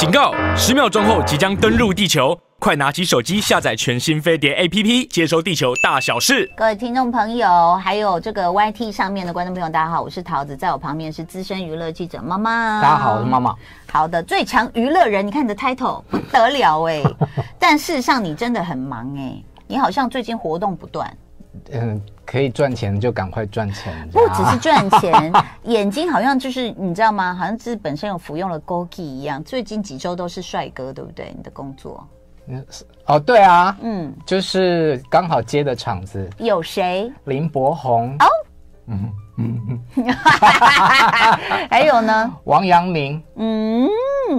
警告！十秒钟后即将登陆地球，快拿起手机下载全新飞碟 APP，接收地球大小事。各位听众朋友，还有这个 YT 上面的观众朋友，大家好，我是桃子，在我旁边是资深娱乐记者妈妈。大家好，我是妈妈。好的，最强娱乐人，你看你的 title 不得了哎，但事实上你真的很忙哎，你好像最近活动不断。嗯，可以赚钱就赶快赚钱。不只是赚钱，眼睛好像就是你知道吗？好像是本身有服用了枸杞一样。最近几周都是帅哥，对不对？你的工作？嗯，哦，对啊，嗯，就是刚好接的场子有谁？林柏宏哦，嗯嗯嗯，还有呢？王阳明，嗯，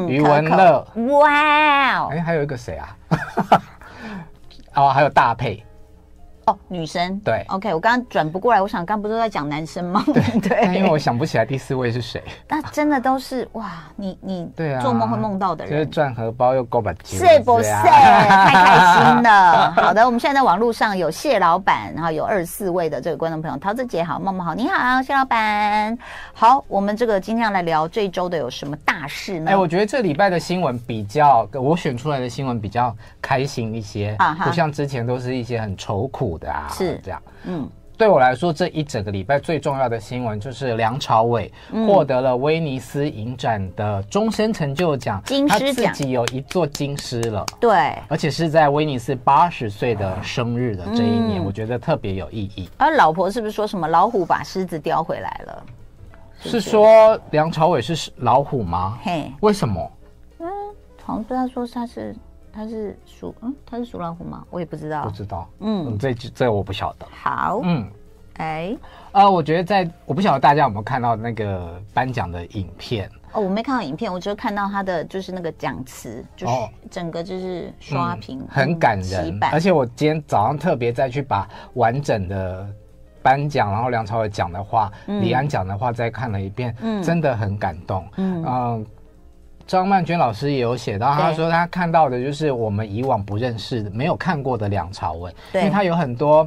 余文乐，哇哦，哎，还有一个谁啊？哦，还有大佩。哦，女生对，OK，我刚刚转不过来，我想刚不是都在讲男生吗？对 对，因为我想不起来第四位是谁。那真的都是哇，你你对啊，做梦会梦到的人，就是赚荷包又够把钱，是不是？太开心了。好的，我们现在在网络上有谢老板，然后有二十四位的这个观众朋友，桃子姐好，梦梦好，你好，谢老板。好，我们这个今天要来聊这周的有什么大事呢？哎，我觉得这礼拜的新闻比较，我选出来的新闻比较开心一些，啊，不像之前都是一些很愁苦。的啊，是这样，嗯，对我来说，这一整个礼拜最重要的新闻就是梁朝伟获得了威尼斯影展的终身成就奖，金狮奖，他自己有一座金狮了，对，而且是在威尼斯八十岁的生日的这一年，我觉得特别有意义。而老婆是不是说什么老虎把狮子叼回来了？是说梁朝伟是老虎吗？嘿，为什么？嗯，好像对他说他是。他是属嗯，他是属老虎吗？我也不知道，不知道。嗯，这这我不晓得。好，嗯，哎，呃，我觉得在我不晓得大家有没有看到那个颁奖的影片。哦，我没看到影片，我只有看到他的就是那个讲词，就是整个就是刷屏，哦嗯、很感人。而且我今天早上特别再去把完整的颁奖，然后梁朝伟讲的话，嗯、李安讲的话再看了一遍，嗯，真的很感动，嗯。呃张曼娟老师也有写到，她说她看到的就是我们以往不认识、没有看过的梁朝伟，因为他有很多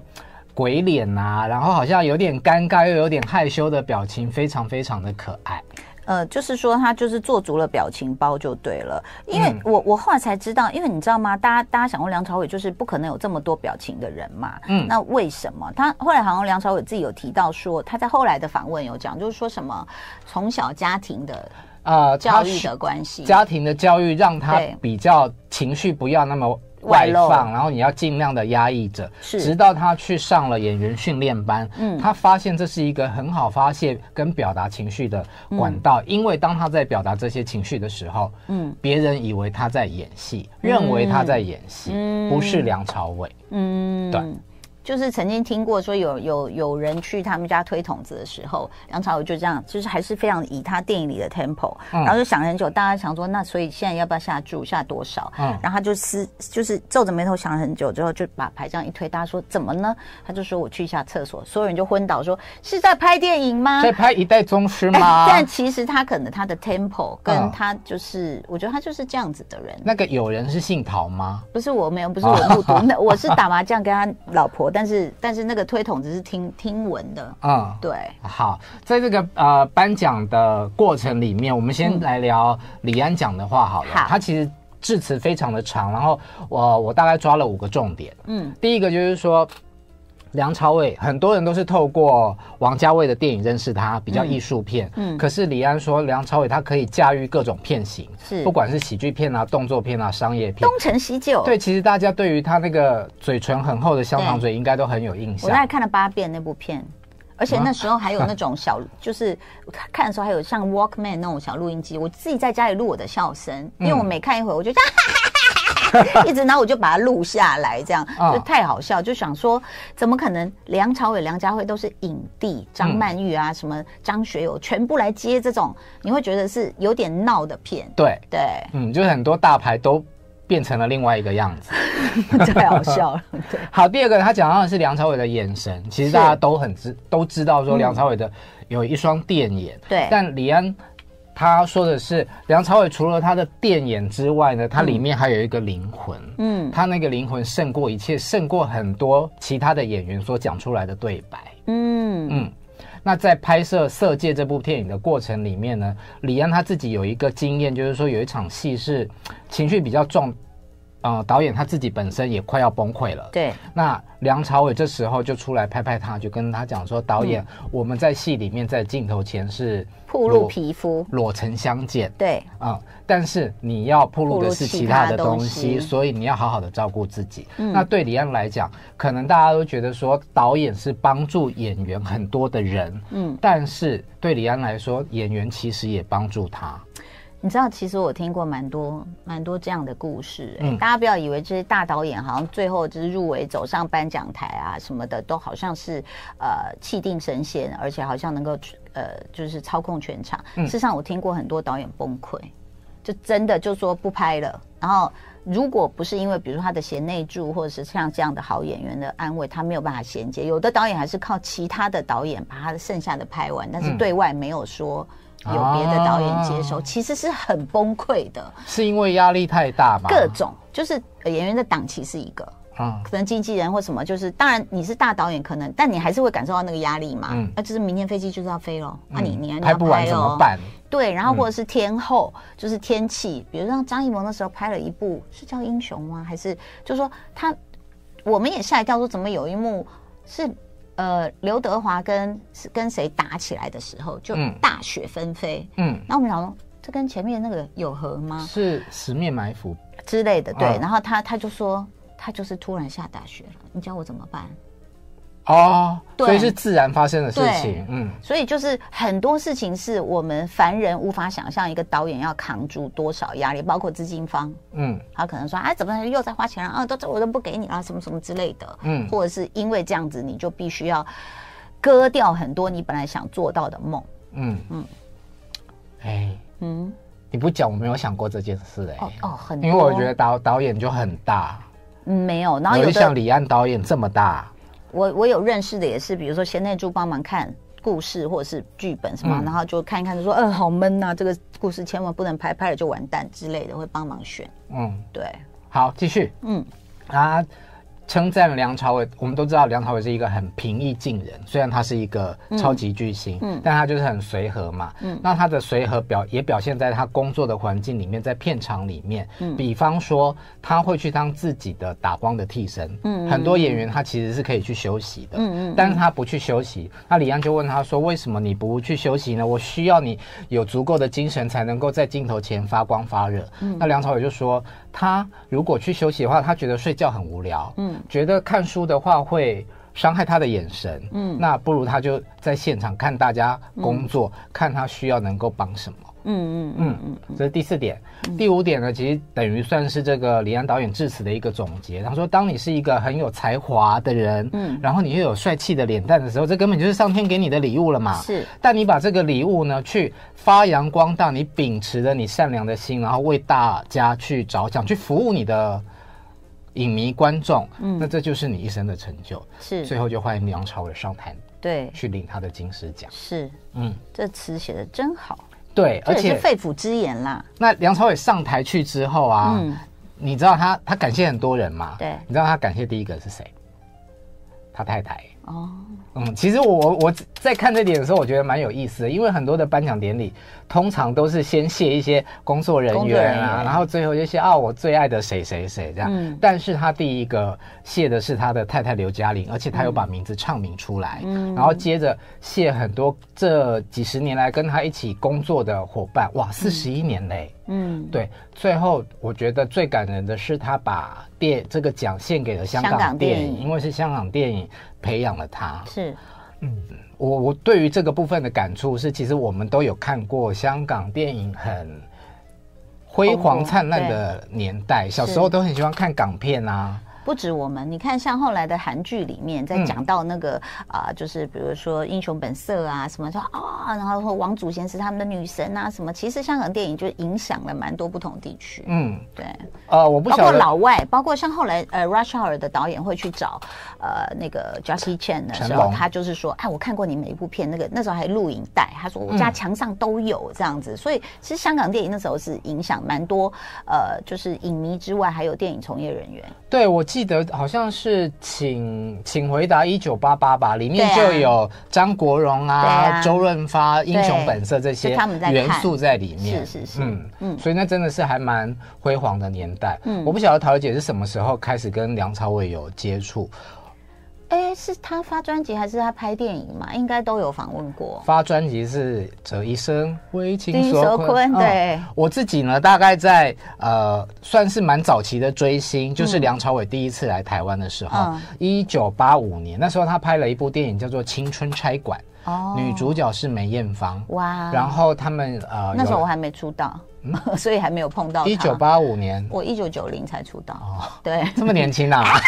鬼脸啊，然后好像有点尴尬又有点害羞的表情，非常非常的可爱。呃，就是说他就是做足了表情包就对了，因为我我后来才知道，因为你知道吗？大家大家想过梁朝伟就是不可能有这么多表情的人嘛，嗯，那为什么？他后来好像梁朝伟自己有提到说，他在后来的访问有讲，就是说什么从小家庭的。呃，教育的关系，家庭的教育让他比较情绪不要那么外放，然后你要尽量的压抑着，直到他去上了演员训练班，嗯，他发现这是一个很好发泄跟表达情绪的管道，因为当他在表达这些情绪的时候，嗯，别人以为他在演戏，认为他在演戏，不是梁朝伟，嗯，对。就是曾经听过说有有有人去他们家推筒子的时候，梁朝伟就这样，就是还是非常以他电影里的 tempo，然后就想很久，大家想说那所以现在要不要下注，下多少？嗯，然后他就撕，就是皱着眉头想了很久之后，就把牌这样一推，大家说怎么呢？他就说我去一下厕所，所有人就昏倒，说是在拍电影吗？在拍一代宗师吗？但其实他可能他的 tempo 跟他就是，我觉得他就是这样子的人。那个有人是姓陶吗？不是我没有，不是我目睹，那我是打麻将跟他老婆。但是，但是那个推筒只是听听闻的，嗯，对。好，在这个呃颁奖的过程里面，我们先来聊李安讲的话好了。好，他其实致辞非常的长，然后我我大概抓了五个重点。嗯，第一个就是说。梁朝伟，很多人都是透过王家卫的电影认识他，比较艺术片。嗯，可是李安说，梁朝伟他可以驾驭各种片型，是不管是喜剧片啊、动作片啊、商业片。东成西就。对，其实大家对于他那个嘴唇很厚的香肠嘴，应该都很有印象。我大概看了八遍那部片，而且那时候还有那种小，就是看的时候还有像 Walkman 那种小录音机，我自己在家里录我的笑声，因为我每看一回，我就哈哈。一直，然后我就把它录下来，这样就太好笑，就想说，怎么可能？梁朝伟、梁家辉都是影帝，张曼玉啊，什么张学友，全部来接这种，你会觉得是有点闹的片。对对，嗯，就是很多大牌都变成了另外一个样子，太好笑了。对，好，第二个他讲到的是梁朝伟的眼神，其实大家都很知都知道说梁朝伟的有一双电眼，对，但李安。他说的是梁朝伟除了他的电眼之外呢，他里面还有一个灵魂。嗯，他那个灵魂胜过一切，胜过很多其他的演员所讲出来的对白。嗯嗯。那在拍摄《色戒》这部电影的过程里面呢，李安他自己有一个经验，就是说有一场戏是情绪比较重。呃，导演他自己本身也快要崩溃了。对，那梁朝伟这时候就出来拍拍他，就跟他讲说：“导演，嗯、我们在戏里面在镜头前是暴露皮肤、裸成相见。对，啊、嗯，但是你要暴露的是其他的东西，东西所以你要好好的照顾自己。嗯、那对李安来讲，可能大家都觉得说导演是帮助演员很多的人，嗯，但是对李安来说，演员其实也帮助他。”你知道，其实我听过蛮多蛮多这样的故事，欸。嗯，大家不要以为这些大导演好像最后就是入围走上颁奖台啊什么的，都好像是呃气定神闲，而且好像能够呃就是操控全场。嗯，事实上，我听过很多导演崩溃，就真的就说不拍了。然后，如果不是因为比如说他的贤内助或者是像这样的好演员的安慰，他没有办法衔接。有的导演还是靠其他的导演把他的剩下的拍完，但是对外没有说。有别的导演接手，其实是很崩溃的。是因为压力太大吗？各种就是演员的档期是一个，嗯，可能经纪人或什么，就是当然你是大导演，可能但你还是会感受到那个压力嘛。嗯，那就是明天飞机就是要飞喽，那你你拍不完怎么办？对，然后或者是天候，就是天气，比如像张艺谋那时候拍了一部是叫《英雄》吗？还是就是说他，我们也吓一跳，说怎么有一幕是。呃，刘德华跟是跟谁打起来的时候，就大雪纷飞。嗯，那我们想说，这跟前面那个有合吗？是十面埋伏之类的，对。然后他他就说，他就是突然下大雪了，你叫我怎么办？哦，对，所以是自然发生的事情，嗯，所以就是很多事情是我们凡人无法想象，一个导演要扛住多少压力，包括资金方，嗯，他可能说，哎，怎么又在花钱了啊？都这我都不给你了，什么什么之类的，嗯，或者是因为这样子，你就必须要割掉很多你本来想做到的梦，嗯。嗯，哎，嗯，你不讲我没有想过这件事，哎，哦哦，很，因为我觉得导导演就很大，嗯，没有，然后有像李安导演这么大。我我有认识的也是，比如说贤内助帮忙看故事或者是剧本什么，嗯、然后就看一看，就说，嗯、呃，好闷呐、啊，这个故事千万不能拍，拍了就完蛋之类的，会帮忙选。嗯，对。好，继续。嗯，啊。称赞梁朝伟，我们都知道梁朝伟是一个很平易近人，虽然他是一个超级巨星，嗯，嗯，但他就是很随和嘛，嗯，那他的随和表也表现在他工作的环境里面，在片场里面，嗯，比方说他会去当自己的打光的替身，嗯，很多演员他其实是可以去休息的，嗯嗯，但是他不去休息，那李安就问他说，为什么你不去休息呢？我需要你有足够的精神才能够在镜头前发光发热，嗯，那梁朝伟就说。他如果去休息的话，他觉得睡觉很无聊，嗯，觉得看书的话会伤害他的眼神，嗯，那不如他就在现场看大家工作，嗯、看他需要能够帮什么。嗯嗯嗯嗯，嗯，这是第四点。嗯、第五点呢，其实等于算是这个李安导演致辞的一个总结。他说：“当你是一个很有才华的人，嗯，然后你又有帅气的脸蛋的时候，这根本就是上天给你的礼物了嘛。是，但你把这个礼物呢，去发扬光大，你秉持着你善良的心，然后为大家去着想，去服务你的影迷观众，嗯，那这就是你一生的成就。是，最后就欢迎梁朝伟上台，对，去领他的金狮奖。是，嗯，这词写的真好。”对，而且是肺腑之言啦。那梁朝伟上台去之后啊，嗯、你知道他他感谢很多人嘛？对，你知道他感谢第一个是谁？他太太。哦。嗯，其实我我在看这点的时候，我觉得蛮有意思的，因为很多的颁奖典礼通常都是先谢一些工作人员啊，然后最后就谢啊我最爱的谁谁谁这样。嗯。但是他第一个谢的是他的太太刘嘉玲，而且他又把名字唱名出来。嗯。然后接着谢很多这几十年来跟他一起工作的伙伴，哇，四十一年嘞。嗯。对，最后我觉得最感人的是他把电这个奖献给了香港电影，因为是香港电影。培养了他，是，嗯，我我对于这个部分的感触是，其实我们都有看过香港电影很辉煌灿烂的年代，小时候都很喜欢看港片啊。不止我们，你看像后来的韩剧里面，在讲到那个啊、嗯呃，就是比如说《英雄本色》啊，什么说啊、哦，然后说王祖贤是他们的女神啊，什么，其实香港电影就影响了蛮多不同地区。嗯，对。呃，我不。包括老外，包括像后来呃，Rush Hour 的导演会去找呃那个 Jackie Chan 的时候，他就是说，哎，我看过你每一部片，那个那时候还录影带，他说我家墙上都有这样子。嗯、所以其实香港电影那时候是影响蛮多，呃，就是影迷之外，还有电影从业人员。对，我记得好像是请请回答一九八八吧，里面就有张国荣啊、啊周润发、英雄本色这些元素在里面。是是是，嗯嗯，所以那真的是还蛮辉煌的年代。嗯，我不晓得桃姐是什么时候开始跟梁朝伟有接触。哎，是他发专辑还是他拍电影嘛？应该都有访问过。发专辑是这一生为情所困。对、嗯，我自己呢，大概在呃，算是蛮早期的追星，就是梁朝伟第一次来台湾的时候，一九八五年，那时候他拍了一部电影叫做《青春差馆》，哦，女主角是梅艳芳。哇，然后他们呃，那时候我还没出道。所以还没有碰到。一九八五年，我一九九零才出道。哦，对，这么年轻啊！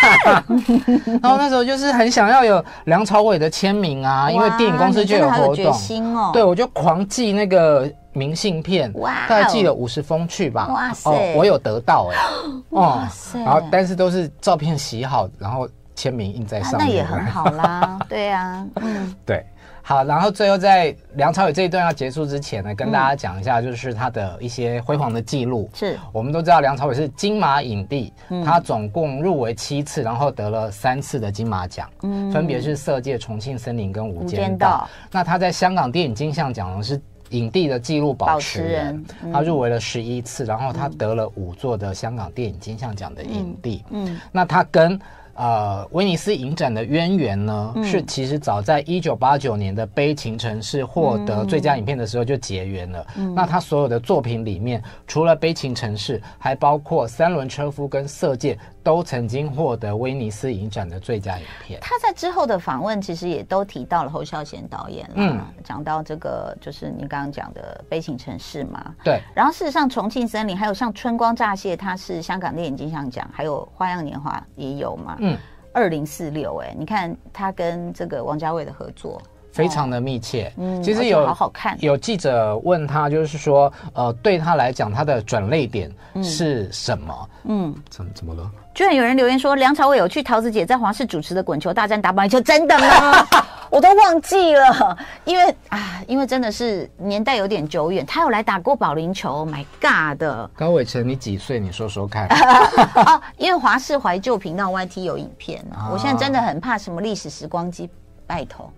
然后那时候就是很想要有梁朝伟的签名啊，因为电影公司就有活动。哦，对，我就狂寄那个明信片，哇，大概寄了五十封去吧。哇塞，哦，我有得到哎，哇塞，然后但是都是照片洗好，然后签名印在上面，那也很好啦。对啊，嗯，对。好，然后最后在梁朝伟这一段要结束之前呢，跟大家讲一下，就是他的一些辉煌的记录。是，我们都知道梁朝伟是金马影帝，他总共入围七次，然后得了三次的金马奖，嗯，分别是《色戒》《重庆森林》跟《无间道》。那他在香港电影金像奖呢是影帝的纪录保持人，他入围了十一次，然后他得了五座的香港电影金像奖的影帝。嗯，那他跟呃，威尼斯影展的渊源呢，嗯、是其实早在一九八九年的《悲情城市》获得最佳影片的时候就结缘了。嗯、那他所有的作品里面，除了《悲情城市》，还包括《三轮车夫》跟《色戒》。都曾经获得威尼斯影展的最佳影片。他在之后的访问其实也都提到了侯孝贤导演了，嗯，讲到这个就是你刚刚讲的《悲情城市》嘛，对。然后事实上，《重庆森林》还有像《春光乍泄》，它是香港电影金像奖，还有《花样年华》也有嘛，嗯，二零四六，哎，你看他跟这个王家卫的合作。非常的密切，嗯，其实有好好看。有记者问他，就是说，呃，对他来讲，他的转泪点是什么？嗯，怎么怎么了？居然有人留言说，梁朝伟有去桃子姐在华视主持的《滚球大战》打保龄球，真的吗？我都忘记了，因为啊，因为真的是年代有点久远，他有来打过保龄球。Oh、My God 的高伟成，你几岁？你说说看。哦，因为华视怀旧频道 YT 有影片啊，我现在真的很怕什么历史时光机，拜托。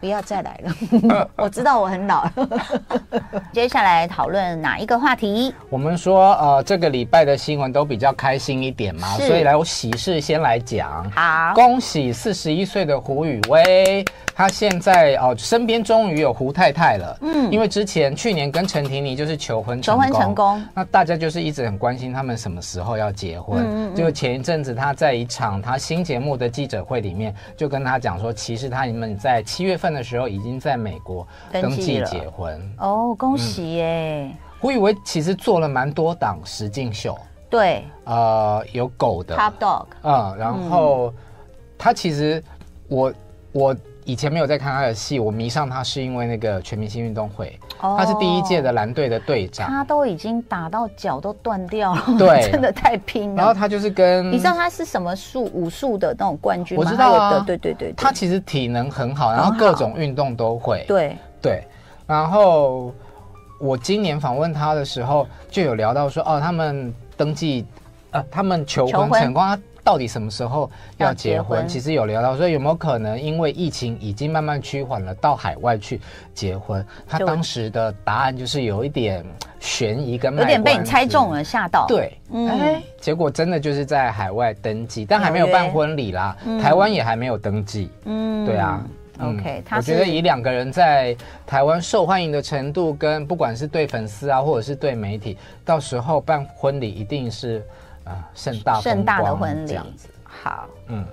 不要再来了，我知道我很老。接下来讨论哪一个话题？我们说，呃，这个礼拜的新闻都比较开心一点嘛，所以来我喜事先来讲。好，恭喜四十一岁的胡宇威，他现在哦、呃，身边终于有胡太太了。嗯，因为之前去年跟陈婷妮就是求婚成功，求婚成功，那大家就是一直很关心他们什么时候要结婚。嗯，嗯，就前一阵子他在一场他新节目的记者会里面，就跟他讲说，其实他们在七月份。的时候已经在美国登记结婚哦，恭喜耶！胡以为其实做了蛮多档实境秀，对，呃，有狗的 Top Dog，嗯，然后他其实我我。以前没有在看他的戏，我迷上他是因为那个全明星运动会，他是第一届的蓝队的队长，他都已经打到脚都断掉了，对，真的太拼了。然后他就是跟你知道他是什么术武术的那种冠军吗？我知道啊，对对对，他其实体能很好，然后各种运动都会，对对。然后我今年访问他的时候，就有聊到说，哦，他们登记，呃，他们求婚成功。到底什么时候要结婚？其实有聊到，所以有没有可能因为疫情已经慢慢趋缓了，到海外去结婚？他当时的答案就是有一点悬疑跟，跟有点被你猜中了，吓到。对，嗯、欸，结果真的就是在海外登记，但还没有办婚礼啦。嗯、台湾也还没有登记。嗯，对啊。OK，我觉得以两个人在台湾受欢迎的程度，跟不管是对粉丝啊，或者是对媒体，到时候办婚礼一定是。啊，盛大盛大的婚礼。这样子，好，嗯，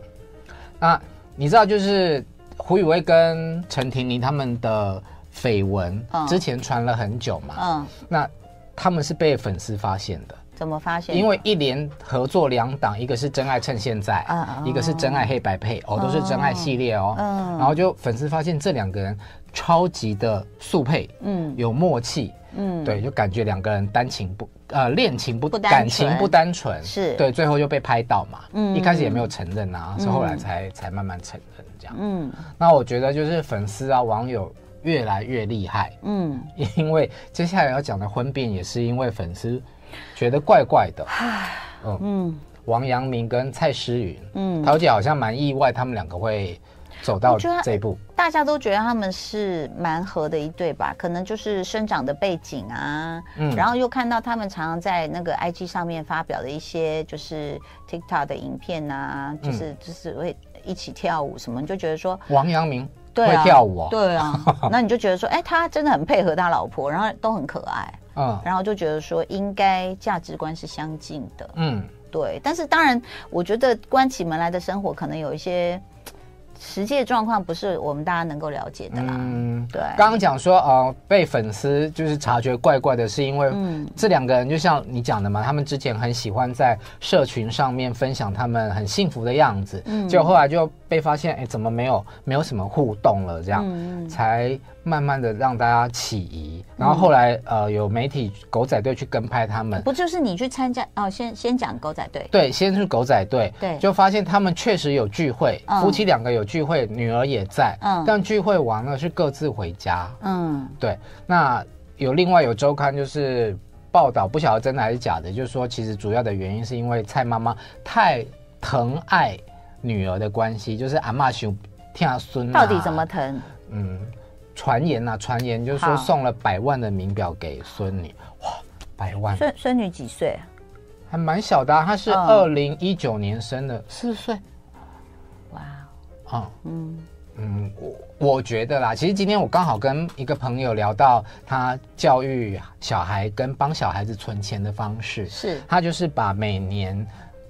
那你知道就是胡宇威跟陈婷妮他们的绯闻之前传了很久嘛？嗯，那他们是被粉丝发现的，怎么发现？因为一连合作两档，一个是真爱趁现在，一个是真爱黑白配，哦，都是真爱系列哦，嗯，然后就粉丝发现这两个人超级的速配，嗯，有默契，嗯，对，就感觉两个人单情不。呃，恋情不，感情不单纯，是对，最后就被拍到嘛。嗯，一开始也没有承认啊，是后来才才慢慢承认这样。嗯，那我觉得就是粉丝啊，网友越来越厉害。嗯，因为接下来要讲的婚变也是因为粉丝觉得怪怪的。嗯，王阳明跟蔡诗芸。嗯，桃姐好像蛮意外，他们两个会走到这一步。大家都觉得他们是蛮合的一对吧？可能就是生长的背景啊，嗯，然后又看到他们常常在那个 IG 上面发表的一些就是 TikTok 的影片啊，就是、嗯、就是会一起跳舞什么，你就觉得说王阳明。对啊，会跳舞哦，对啊，那你就觉得说，哎，他真的很配合他老婆，然后都很可爱，嗯，然后就觉得说，应该价值观是相近的，嗯，对。但是当然，我觉得关起门来的生活可能有一些。实际的状况不是我们大家能够了解的啦。嗯，对。刚刚讲说，呃，被粉丝就是察觉怪怪的，是因为这两个人就像你讲的嘛，他们之前很喜欢在社群上面分享他们很幸福的样子，嗯，结果后来就被发现，哎，怎么没有没有什么互动了？这样，嗯，才。慢慢的让大家起疑，然后后来、嗯、呃有媒体狗仔队去跟拍他们，不就是你去参加哦？先先讲狗仔队，对，先是狗仔队，对，就发现他们确实有聚会，嗯、夫妻两个有聚会，女儿也在，嗯，但聚会完了是各自回家，嗯，对。那有另外有周刊就是报道，不晓得真的还是假的，就是说其实主要的原因是因为蔡妈妈太疼爱女儿的关系，就是阿妈想听阿孙，到底怎么疼？嗯。传言呐、啊，传言就是说送了百万的名表给孙女，哇，百万！孙孙女几岁？还蛮小的、啊，她是二零一九年生的，四岁。哇，啊，嗯。嗯，我我觉得啦，其实今天我刚好跟一个朋友聊到他教育小孩跟帮小孩子存钱的方式，是。他就是把每年。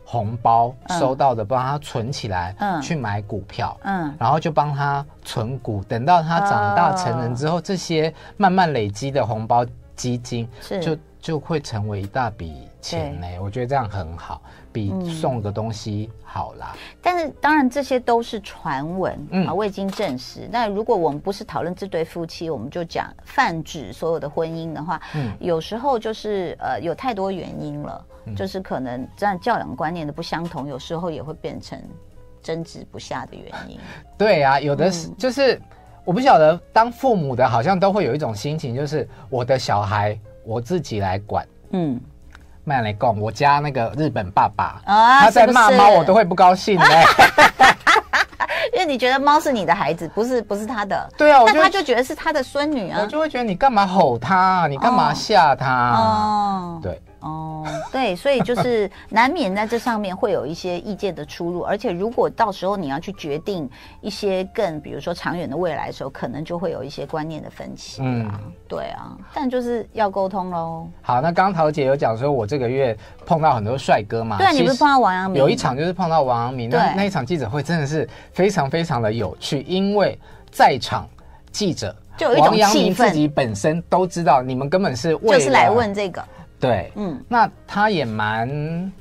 红包收到的，帮他存起来，嗯，去买股票，嗯，然后就帮他存股，等到他长大成人之后，这些慢慢累积的红包基金，是。就就会成为一大笔钱呢。我觉得这样很好，比送个东西好啦。但是当然这些都是传闻，嗯，啊，未经证实。那如果我们不是讨论这对夫妻，我们就讲泛指所有的婚姻的话，嗯，有时候就是呃有太多原因了。就是可能这样教养观念的不相同，有时候也会变成争执不下的原因。对啊，有的是，就是我不晓得，当父母的好像都会有一种心情，就是我的小孩我自己来管。嗯，慢来讲，我家那个日本爸爸啊，他在骂猫，我都会不高兴的。因为你觉得猫是你的孩子，不是不是他的。对啊，那他就觉得是他的孙女啊，我就会觉得你干嘛吼他，你干嘛吓他？哦，对。哦，对，所以就是 难免在这上面会有一些意见的出入，而且如果到时候你要去决定一些更，比如说长远的未来的时候，可能就会有一些观念的分歧。嗯，对啊，但就是要沟通喽。好，那刚刚桃姐有讲说，我这个月碰到很多帅哥嘛？对啊，你不是碰到王阳明？有一场就是碰到王阳明，那那一场记者会真的是非常非常的有趣，因为在场记者就有一种气氛，王阳明自己本身都知道，你们根本是就是来问这个。对，嗯，那他也蛮，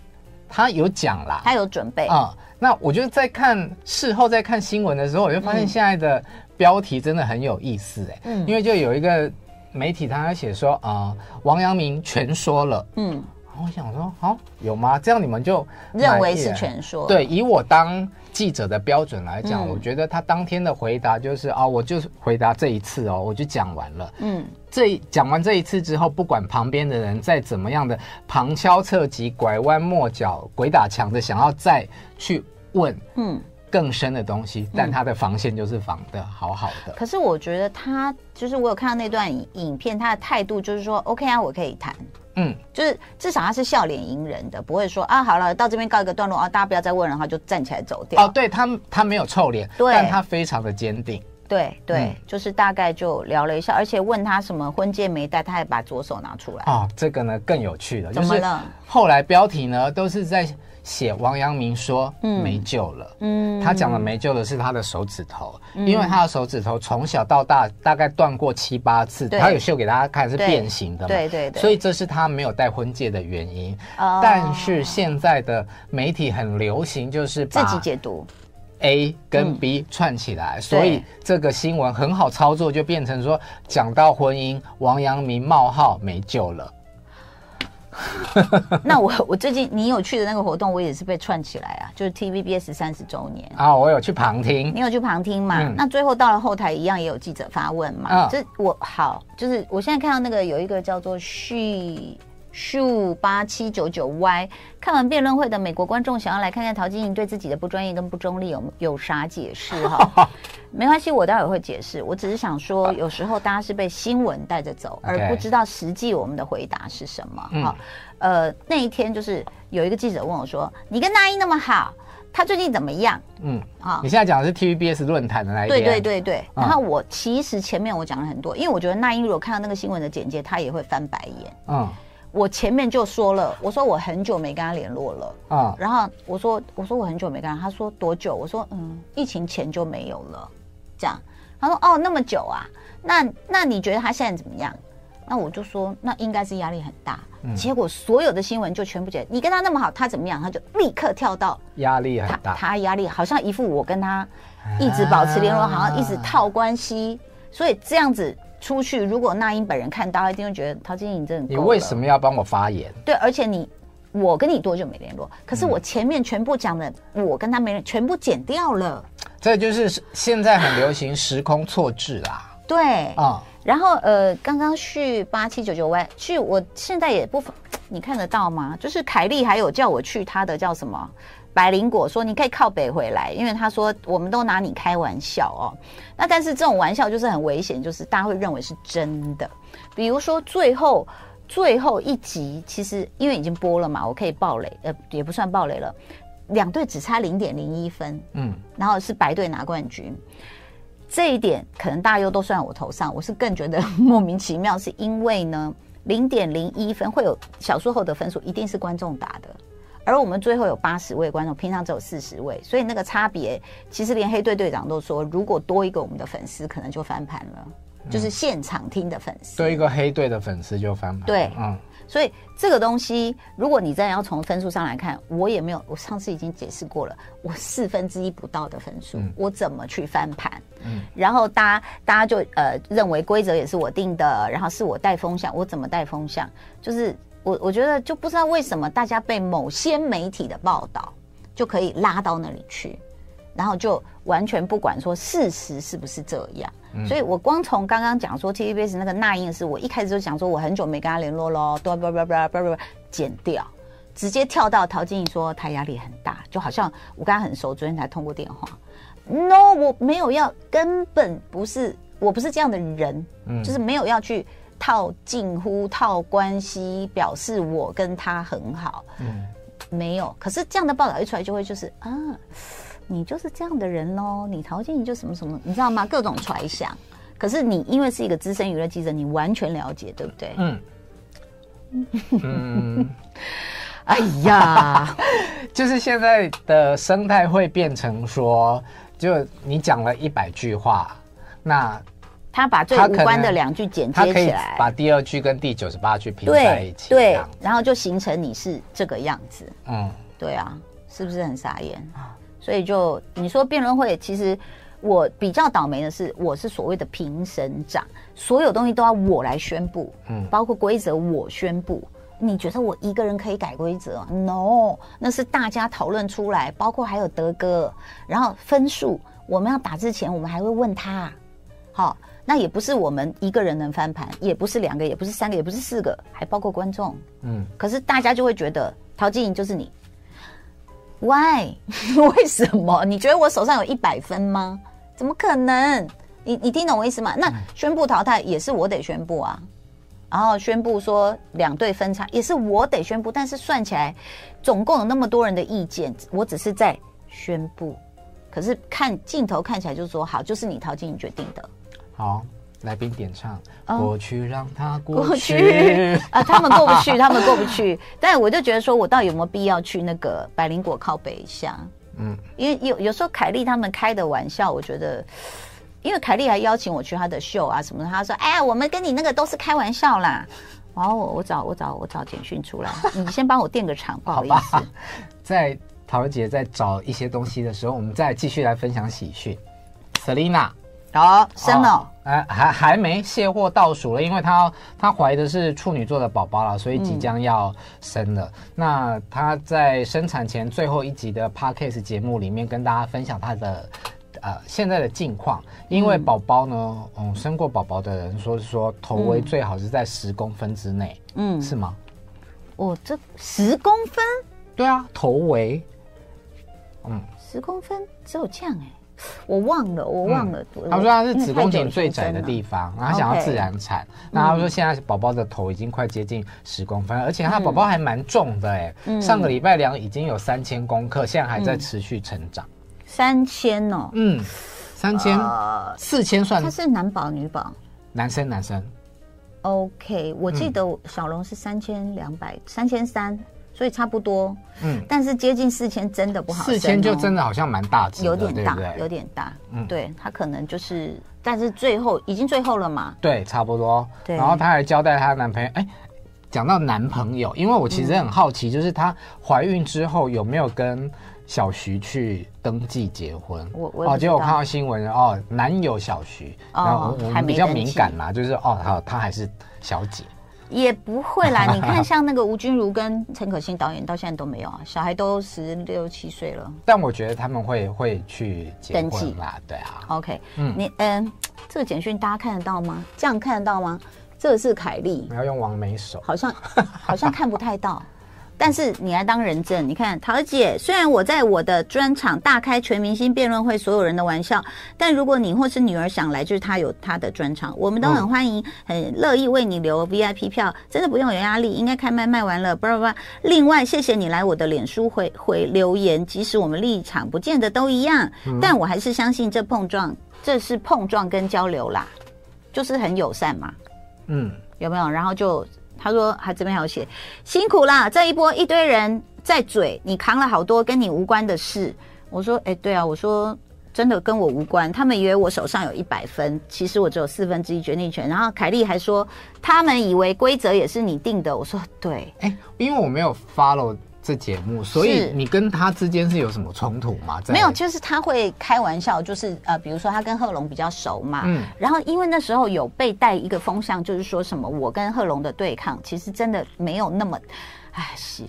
他有讲啦，他有准备。啊、嗯。那我觉得在看事后在看新闻的时候，我就发现现在的标题真的很有意思哎、欸，嗯，因为就有一个媒体他在写说啊、呃，王阳明全说了，嗯，我想说，好、哦、有吗？这样你们就认为是全说？对，以我当记者的标准来讲，嗯、我觉得他当天的回答就是啊、哦，我就回答这一次哦，我就讲完了，嗯。这讲完这一次之后，不管旁边的人再怎么样的旁敲侧击、拐弯抹角、鬼打墙的想要再去问，嗯，更深的东西，嗯、但他的防线就是防的好好的。可是我觉得他就是我有看到那段影片，他的态度就是说，OK 啊，我可以谈，嗯，就是至少他是笑脸迎人的，不会说啊，好了，到这边告一个段落啊，大家不要再问了，然后就站起来走掉。哦，对他，他没有臭脸，对但他非常的坚定。对对，嗯、就是大概就聊了一下，而且问他什么婚戒没戴，他还把左手拿出来。哦，这个呢更有趣了，怎么了？后来标题呢都是在写王阳明说没救了。嗯，他讲的没救的是他的手指头，嗯、因为他的手指头从小到大大概断过七八次，他有秀给大家看是变形的嘛。对对，所以这是他没有戴婚戒的原因。哦，但是现在的媒体很流行，就是把自己解读。A 跟 B 串起来，嗯、所以这个新闻很好操作，就变成说讲到婚姻，王阳明冒号没救了。那我我最近你有去的那个活动，我也是被串起来啊，就是 TVBS 三十周年啊，我有去旁听，你有去旁听嘛？嗯、那最后到了后台一样也有记者发问嘛？这、嗯、我好，就是我现在看到那个有一个叫做旭数八七九九 Y，看完辩论会的美国观众想要来看看陶晶莹对自己的不专业跟不中立有有啥解释哈？没关系，我待会会解释。我只是想说，有时候大家是被新闻带着走，而不知道实际我们的回答是什么哈。呃，那一天就是有一个记者问我说：“你跟那英那么好，他最近怎么样？”嗯啊，你现在讲的是 TVBS 论坛的那一天。对对对对。然后我其实前面我讲了很多，因为我觉得那英如果看到那个新闻的简介，他也会翻白眼。嗯。我前面就说了，我说我很久没跟他联络了。啊，然后我说我说我很久没跟他，他说多久？我说嗯，疫情前就没有了，这样，他说哦那么久啊，那那你觉得他现在怎么样？那我就说那应该是压力很大，嗯、结果所有的新闻就全部觉得你跟他那么好，他怎么样？他就立刻跳到压力很大，他压力好像一副我跟他一直保持联络，啊、好像一直套关系，所以这样子。出去，如果那英本人看到，一定会觉得陶晶莹真的。你为什么要帮我发言？对，而且你，我跟你多久没联络？可是我前面全部讲的，嗯、我跟他没人，全部剪掉了。这就是现在很流行时空错置啦。对啊，嗯、然后呃，刚刚去八七九九 Y 去，我现在也不，你看得到吗？就是凯莉还有叫我去他的叫什么？百灵果说：“你可以靠北回来，因为他说我们都拿你开玩笑哦。那但是这种玩笑就是很危险，就是大家会认为是真的。比如说最后最后一集，其实因为已经播了嘛，我可以爆雷，呃，也不算爆雷了。两队只差零点零一分，嗯，然后是白队拿冠军。这一点可能大家又都算我头上，我是更觉得莫名其妙，是因为呢，零点零一分会有小数后的分数，一定是观众打的。”而我们最后有八十位观众，平常只有四十位，所以那个差别，其实连黑队队长都说，如果多一个我们的粉丝，可能就翻盘了，嗯、就是现场听的粉丝，多一个黑队的粉丝就翻盘。对，嗯，所以这个东西，如果你真的要从分数上来看，我也没有，我上次已经解释过了，我四分之一不到的分数，嗯、我怎么去翻盘？嗯，然后大家大家就呃认为规则也是我定的，然后是我带风向，我怎么带风向？就是。我我觉得就不知道为什么大家被某些媒体的报道就可以拉到那里去，然后就完全不管说事实是不是这样。嗯、所以我光从刚刚讲说 TVBS 那个那英的事，我一开始就想说我很久没跟他联络喽，都不不不不不剪掉，直接跳到陶晶莹说他压力很大，就好像我跟他很熟，昨天才通过电话。No，我没有要，根本不是，我不是这样的人，嗯、就是没有要去。套近乎套关系，表示我跟他很好。嗯，没有。可是这样的报道一出来，就会就是啊，你就是这样的人喽。你陶晶莹就什么什么，你知道吗？各种揣想。可是你因为是一个资深娱乐记者，你完全了解，对不对？嗯。嗯。哎呀，就是现在的生态会变成说，就你讲了一百句话，那。他把最无关的两句剪接起来，把第二句跟第九十八句拼在一起，对，对，然后就形成你是这个样子。嗯，对啊，是不是很傻眼？所以就你说辩论会，其实我比较倒霉的是，我是所谓的评审长，所有东西都要我来宣布，嗯，包括规则我宣布。你觉得我一个人可以改规则？No，那是大家讨论出来，包括还有德哥，然后分数我们要打之前，我们还会问他，好。那也不是我们一个人能翻盘，也不是两个，也不是三个，也不是四个，还包括观众。嗯，可是大家就会觉得陶晶莹就是你，Why？为什么？你觉得我手上有一百分吗？怎么可能？你你听懂我意思吗？那宣布淘汰也是我得宣布啊，然后宣布说两队分差也是我得宣布，但是算起来总共有那么多人的意见，我只是在宣布，可是看镜头看起来就是说好，就是你陶晶莹决定的。好，来宾点唱，哦、过去让他过去，啊，他们过不去，他们过不去。但我就觉得说，我到底有没有必要去那个百灵果靠北一下？嗯，因为有有时候凯莉他们开的玩笑，我觉得，因为凯莉还邀请我去她的秀啊什么的，他说：“哎呀，我们跟你那个都是开玩笑啦。”然后我我找我找我找简讯出来，你先帮我垫个场，不好意思。在桃姐在找一些东西的时候，我们再继续来分享喜讯，Selina。好生了，哎、哦，还还没卸货倒数了，因为她她怀的是处女座的宝宝了，所以即将要生了。嗯、那她在生产前最后一集的 Podcast 节目里面跟大家分享她的呃现在的近况，因为宝宝呢，嗯，生过宝宝的人说是说头围最好是在十公分之内，嗯，是吗？哦，这十公分？对啊，头围，嗯，十公分只有这样哎。我忘了，我忘了。嗯、他说他是子宫颈最窄的地方，然后他想要自然产。那、他说现在宝宝的头已经快接近十公分，而且他宝宝还蛮重的哎。嗯、上个礼拜量已经有三千公克，现在还在持续成长。三千哦，嗯，三千，四千算。他是男宝女宝？男生男生。OK，我记得小龙是三千两百，三千三。所以差不多，嗯，但是接近四千真的不好，哦，四千就真的好像蛮大只，有点大，对对？有点大，嗯，对，他可能就是，但是最后已经最后了嘛，对，差不多，对，然后他还交代他男朋友，哎，讲到男朋友，因为我其实很好奇，就是她怀孕之后有没有跟小徐去登记结婚？我我哦，结果我看到新闻哦，男友小徐，哦，然后我们比较敏感嘛，就是哦，好，他还是小姐。也不会啦，你看像那个吴君如跟陈可辛导演到现在都没有啊，小孩都十六七岁了。但我觉得他们会会去登记啦，对啊。OK，嗯，你嗯，这个简讯大家看得到吗？这样看得到吗？这个是凯莉，我要用王美手，好像好像看不太到。但是你来当人证，你看桃姐，虽然我在我的专场大开全明星辩论会，所有人的玩笑，但如果你或是女儿想来，就是她有她的专场，我们都很欢迎，很乐意为你留 VIP 票，真的不用有压力，应该开卖卖完了，不不不。另外，谢谢你来我的脸书回回留言，即使我们立场不见得都一样，但我还是相信这碰撞，这是碰撞跟交流啦，就是很友善嘛，嗯，有没有？然后就。他说：“还这边还有写，辛苦啦！这一波一堆人在嘴，你扛了好多跟你无关的事。”我说：“哎，对啊，我说真的跟我无关。他们以为我手上有一百分，其实我只有四分之一决定权。”然后凯莉还说：“他们以为规则也是你定的。”我说：“对，哎，因为我没有 follow。”这节目，所以你跟他之间是有什么冲突吗？没有，就是他会开玩笑，就是呃，比如说他跟贺龙比较熟嘛，嗯，然后因为那时候有被带一个风向，就是说什么我跟贺龙的对抗，其实真的没有那么，哎，是，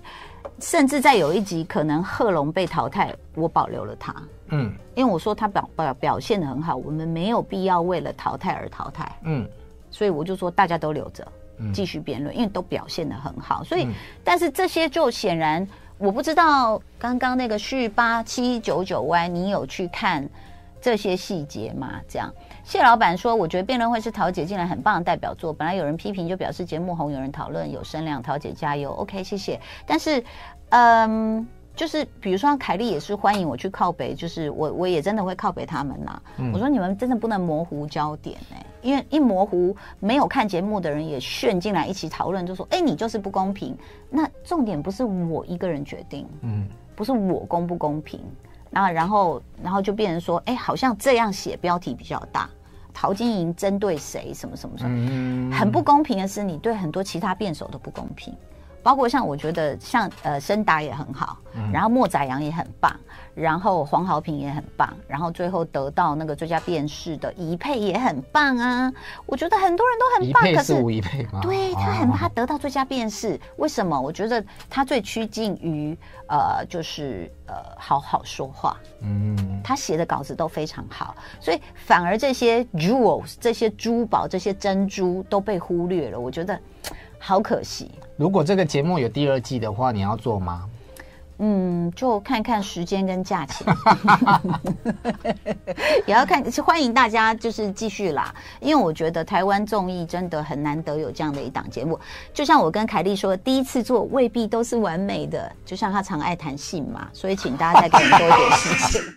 甚至在有一集可能贺龙被淘汰，我保留了他，嗯，因为我说他表表表现的很好，我们没有必要为了淘汰而淘汰，嗯，所以我就说大家都留着。继续辩论，因为都表现得很好，所以，但是这些就显然，我不知道刚刚那个序八七九九 Y，你有去看这些细节吗？这样，谢老板说，我觉得辩论会是桃姐进来很棒的代表作。本来有人批评，就表示节目红，有人讨论有声量，桃姐加油，OK，谢谢。但是，嗯。就是比如说凯莉也是欢迎我去靠北，就是我我也真的会靠北他们呐。嗯、我说你们真的不能模糊焦点哎、欸，因为一模糊，没有看节目的人也炫进来一起讨论，就说哎、欸、你就是不公平。那重点不是我一个人决定，嗯，不是我公不公平，然后然后然后就变成说哎、欸、好像这样写标题比较大，陶晶莹针对谁？什么什么什么，嗯、很不公平的是你对很多其他辩手都不公平。包括像我觉得像呃申达也很好，嗯、然后莫宰阳也很棒，然后黄豪平也很棒，然后最后得到那个最佳辩士的宜佩也很棒啊！我觉得很多人都很棒，可是吴宜佩吗？对，他很怕得到最佳辩士，哦、为什么？我觉得他最趋近于呃就是呃好好说话，嗯，他写的稿子都非常好，所以反而这些 jewels 这些珠宝这些珍珠都被忽略了，我觉得好可惜。如果这个节目有第二季的话，你要做吗？嗯，就看看时间跟价钱，也要看。欢迎大家就是继续啦，因为我觉得台湾综艺真的很难得有这样的一档节目。就像我跟凯莉说，第一次做未必都是完美的，就像他常爱谈性嘛，所以请大家再给我们多一点时间。